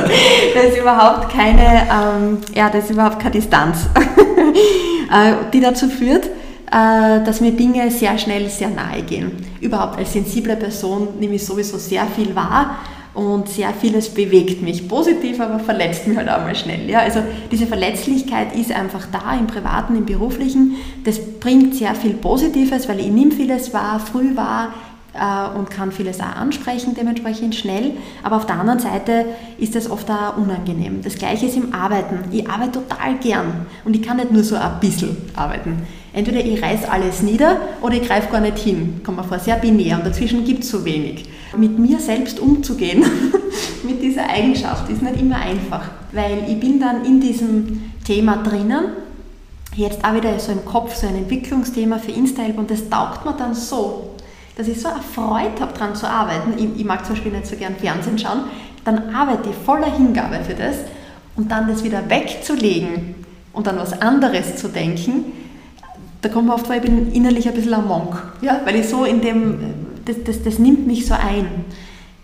da ist überhaupt keine, ähm, ja, das ist überhaupt keine Distanz, äh, die dazu führt, äh, dass mir Dinge sehr schnell sehr nahe gehen. Überhaupt als sensible Person nehme ich sowieso sehr viel wahr und sehr vieles bewegt mich positiv, aber verletzt mich halt auch mal schnell. Ja? Also diese Verletzlichkeit ist einfach da im Privaten, im Beruflichen. Das bringt sehr viel Positives, weil ich nehme vieles wahr, früh wahr äh, und kann vieles auch ansprechen, dementsprechend schnell. Aber auf der anderen Seite ist das oft auch unangenehm. Das gleiche ist im Arbeiten. Ich arbeite total gern und ich kann nicht nur so ein bisschen arbeiten. Entweder ich reiß alles nieder oder ich greife gar nicht hin. Kommt mir vor, sehr binär und dazwischen gibt es so wenig. Mit mir selbst umzugehen, mit dieser Eigenschaft, ist nicht immer einfach, weil ich bin dann in diesem Thema drinnen, jetzt auch wieder so im Kopf, so ein Entwicklungsthema für InStyle und das taugt mir dann so, dass ich so eine Freude habe, daran zu arbeiten. Ich, ich mag zum Beispiel nicht so gern Fernsehen schauen, dann arbeite ich voller Hingabe für das und dann das wieder wegzulegen und an was anderes zu denken, da kommt man oft vor, ich bin innerlich ein bisschen ein Monk, ja, weil ich so in dem das, das, das nimmt mich so ein.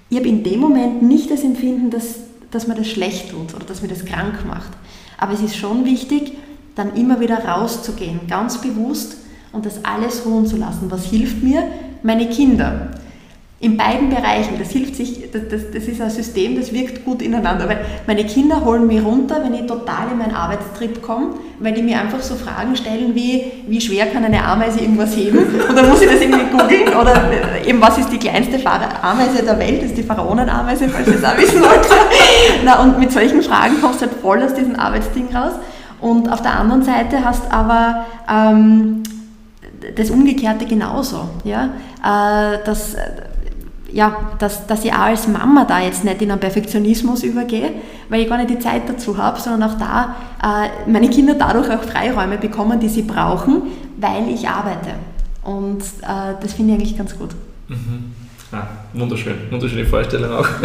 Ich habe in dem Moment nicht das Empfinden, dass, dass mir das schlecht tut oder dass mir das krank macht. Aber es ist schon wichtig, dann immer wieder rauszugehen, ganz bewusst und das alles ruhen zu lassen. Was hilft mir? Meine Kinder in beiden Bereichen. Das hilft sich, das, das, das, ist ein System, das wirkt gut ineinander. Weil meine Kinder holen mich runter, wenn ich total in meinen Arbeitstrip komme, weil die mir einfach so Fragen stellen wie, wie schwer kann eine Ameise irgendwas heben? Dann muss ich das irgendwie googeln. Oder eben, was ist die kleinste Ameise der Welt? Das ist die Pharaonenameise, falls ihr es auch wissen wollt. Na, und mit solchen Fragen kommst du halt voll aus diesem Arbeitsding raus. Und auf der anderen Seite hast aber ähm, das Umgekehrte genauso. Ja? Äh, das, ja, dass, dass ich auch als Mama da jetzt nicht in einen Perfektionismus übergehe, weil ich gar nicht die Zeit dazu habe, sondern auch da äh, meine Kinder dadurch auch Freiräume bekommen, die sie brauchen, weil ich arbeite. Und äh, das finde ich eigentlich ganz gut. Mhm. Ah, wunderschön, wunderschöne Vorstellung auch.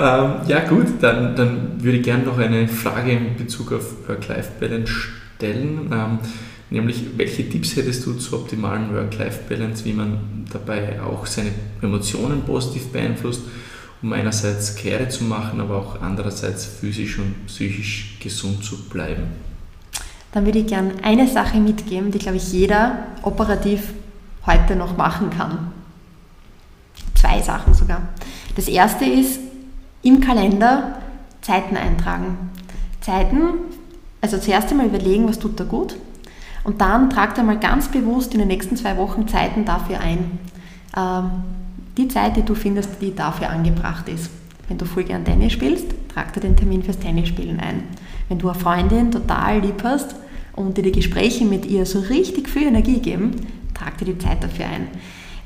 ähm, ja gut, dann, dann würde ich gerne noch eine Frage in Bezug auf Work-Life-Balance stellen. Ähm, nämlich, welche Tipps hättest du zur optimalen Work-Life-Balance, wie man dabei auch seine Emotionen positiv beeinflusst, um einerseits Karriere zu machen, aber auch andererseits physisch und psychisch gesund zu bleiben? Dann würde ich gerne eine Sache mitgeben, die, glaube ich, jeder operativ heute noch machen kann. Zwei Sachen sogar. Das erste ist im Kalender Zeiten eintragen. Zeiten, also zuerst einmal überlegen, was tut da gut und dann tragt einmal ganz bewusst in den nächsten zwei Wochen Zeiten dafür ein. Ähm, die Zeit, die du findest, die dafür angebracht ist. Wenn du voll gern Tennis spielst, trag dir den Termin fürs Tennisspielen ein. Wenn du eine Freundin total lieb hast und dir die Gespräche mit ihr so richtig viel Energie geben, trag dir die Zeit dafür ein.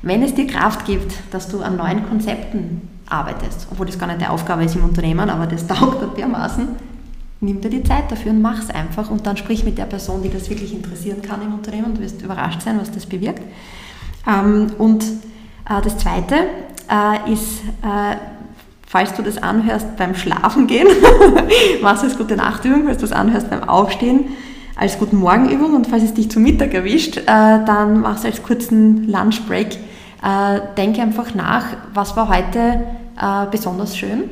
Wenn es dir Kraft gibt, dass du an neuen Konzepten arbeitest, obwohl das gar nicht deine Aufgabe ist im Unternehmen, aber das taugt dir dermaßen, nimm dir die Zeit dafür und mach es einfach und dann sprich mit der Person, die das wirklich interessieren kann im Unternehmen. Du wirst überrascht sein, was das bewirkt. Ähm, und äh, das Zweite äh, ist, äh, falls du das anhörst beim Schlafen gehen, machst du als gute Nachtübung, falls du es anhörst beim Aufstehen, als guten Morgenübung und falls es dich zu Mittag erwischt, dann machst du als kurzen Lunchbreak. Denke einfach nach, was war heute besonders schön,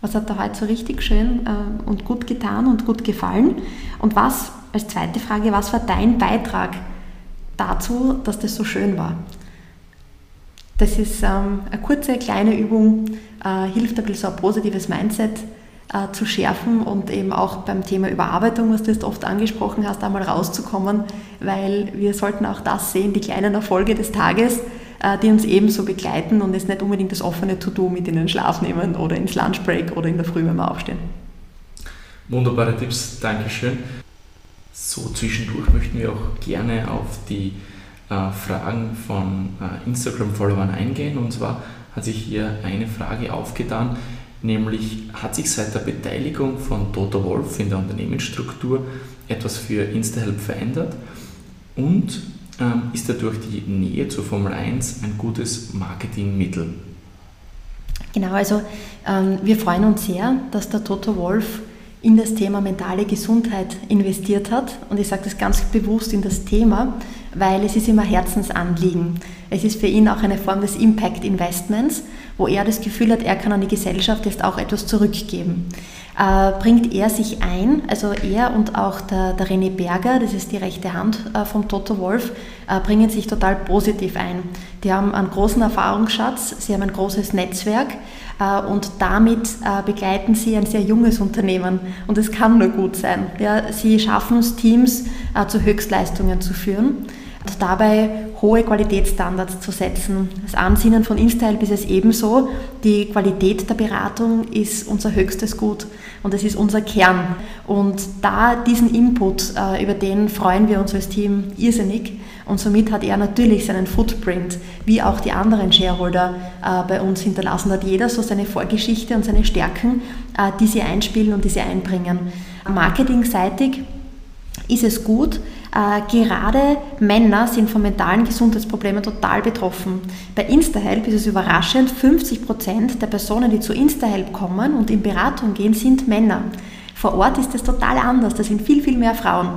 was hat da heute so richtig schön und gut getan und gut gefallen und was, als zweite Frage, was war dein Beitrag dazu, dass das so schön war? Das ist ähm, eine kurze, kleine Übung, hilft ein bisschen so ein positives Mindset äh, zu schärfen und eben auch beim Thema Überarbeitung, was du jetzt oft angesprochen hast, einmal rauszukommen, weil wir sollten auch das sehen, die kleinen Erfolge des Tages, äh, die uns ebenso begleiten und es nicht unbedingt das offene To-Do mit in den Schlaf nehmen oder ins Lunchbreak oder in der Früh, wenn wir aufstehen. Wunderbare Tipps, Dankeschön. So, zwischendurch möchten wir auch gerne auf die äh, Fragen von äh, Instagram-Followern eingehen. Und zwar hat sich hier eine Frage aufgetan, nämlich hat sich seit der Beteiligung von Toto Wolf in der Unternehmensstruktur etwas für InstaHelp verändert und ist dadurch die Nähe zur Formel 1 ein gutes Marketingmittel? Genau, also ähm, wir freuen uns sehr, dass der Toto Wolf in das Thema mentale Gesundheit investiert hat. Und ich sage das ganz bewusst in das Thema, weil es ist immer Herzensanliegen. Es ist für ihn auch eine Form des Impact Investments wo er das Gefühl hat, er kann an die Gesellschaft jetzt auch etwas zurückgeben. Äh, bringt er sich ein, also er und auch der, der René Berger, das ist die rechte Hand äh, vom Toto Wolf, äh, bringen sich total positiv ein. Die haben einen großen Erfahrungsschatz, sie haben ein großes Netzwerk und damit begleiten sie ein sehr junges Unternehmen und es kann nur gut sein. Ja, sie schaffen es, Teams zu Höchstleistungen zu führen und dabei hohe Qualitätsstandards zu setzen. Das Ansinnen von InStyle ist es ebenso, die Qualität der Beratung ist unser höchstes Gut und es ist unser Kern. Und da diesen Input, äh, über den freuen wir uns als Team irrsinnig und somit hat er natürlich seinen Footprint, wie auch die anderen Shareholder äh, bei uns hinterlassen. Hat jeder so seine Vorgeschichte und seine Stärken, äh, die sie einspielen und die sie einbringen. Marketingseitig ist es gut, äh, gerade Männer sind von mentalen Gesundheitsproblemen total betroffen. Bei InstaHelp ist es überraschend, 50 Prozent der Personen, die zu InstaHelp kommen und in Beratung gehen, sind Männer. Vor Ort ist es total anders, da sind viel, viel mehr Frauen.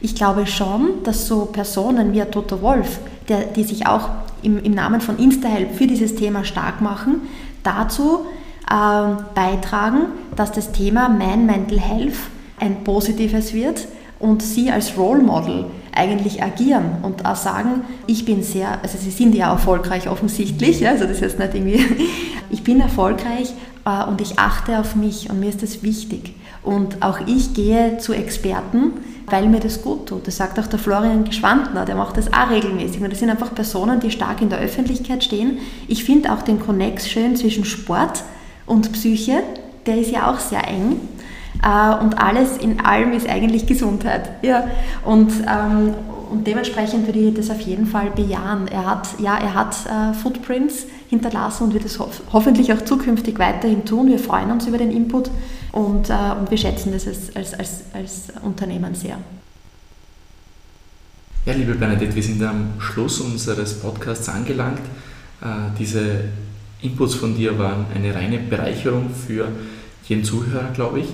Ich glaube schon, dass so Personen wie Toto Wolf, der, die sich auch im, im Namen von InstaHelp für dieses Thema stark machen, dazu äh, beitragen, dass das Thema Man Mental Health ein positives wird und sie als Role Model eigentlich agieren und auch sagen, ich bin sehr, also sie sind ja erfolgreich offensichtlich, also das ist jetzt nicht irgendwie, ich bin erfolgreich äh, und ich achte auf mich und mir ist das wichtig. Und auch ich gehe zu Experten, weil mir das gut tut. Das sagt auch der Florian Geschwandner, der macht das auch regelmäßig. Und das sind einfach Personen, die stark in der Öffentlichkeit stehen. Ich finde auch den Connex schön zwischen Sport und Psyche, der ist ja auch sehr eng. Äh, und alles in allem ist eigentlich Gesundheit. Ja. Und, ähm, und dementsprechend würde ich das auf jeden Fall bejahen. Er hat, ja, er hat äh, Footprints hinterlassen und wird es ho hoffentlich auch zukünftig weiterhin tun. Wir freuen uns über den Input und, äh, und wir schätzen das als, als, als, als Unternehmen sehr. Ja, liebe Bernadette, wir sind am Schluss unseres Podcasts angelangt. Diese Inputs von dir waren eine reine Bereicherung für jeden Zuhörer, glaube ich.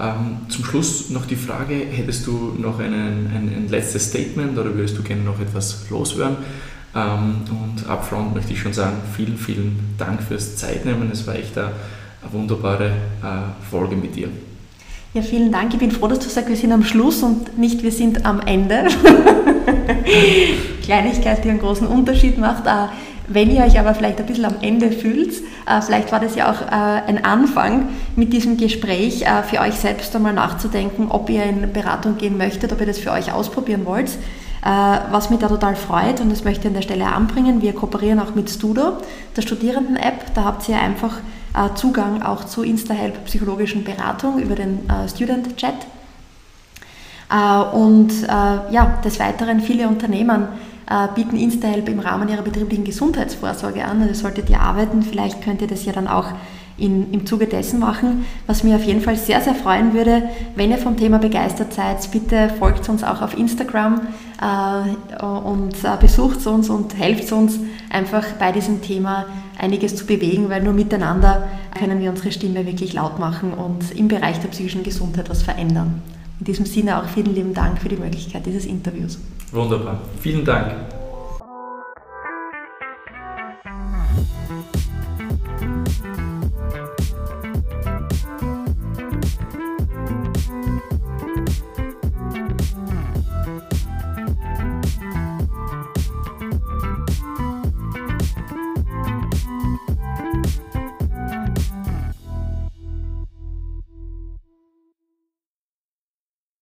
Ähm, zum Schluss noch die Frage, hättest du noch einen, ein, ein letztes Statement oder würdest du gerne noch etwas loswerden? Ähm, und upfront möchte ich schon sagen, vielen, vielen Dank fürs Zeitnehmen. Es war echt eine, wunderbare äh, Folge mit dir. Ja, vielen Dank. Ich bin froh, dass du sagst, wir sind am Schluss und nicht wir sind am Ende. Kleinigkeit, die einen großen Unterschied macht. Äh, wenn ihr euch aber vielleicht ein bisschen am Ende fühlt, äh, vielleicht war das ja auch äh, ein Anfang mit diesem Gespräch äh, für euch selbst einmal nachzudenken, ob ihr in Beratung gehen möchtet, ob ihr das für euch ausprobieren wollt. Was mich da total freut und das möchte ich an der Stelle anbringen, wir kooperieren auch mit Studo, der Studierenden-App. Da habt ihr einfach Zugang auch zu InstaHelp psychologischen Beratung über den Student-Chat. Und ja, des Weiteren viele Unternehmen bieten InstaHelp im Rahmen ihrer betrieblichen Gesundheitsvorsorge an. Also solltet ihr arbeiten, vielleicht könnt ihr das ja dann auch in, im Zuge dessen machen. Was mir auf jeden Fall sehr, sehr freuen würde, wenn ihr vom Thema begeistert seid, bitte folgt uns auch auf Instagram äh, und äh, besucht uns und helft uns einfach bei diesem Thema einiges zu bewegen, weil nur miteinander können wir unsere Stimme wirklich laut machen und im Bereich der psychischen Gesundheit was verändern. In diesem Sinne auch vielen lieben Dank für die Möglichkeit dieses Interviews. Wunderbar. Vielen Dank.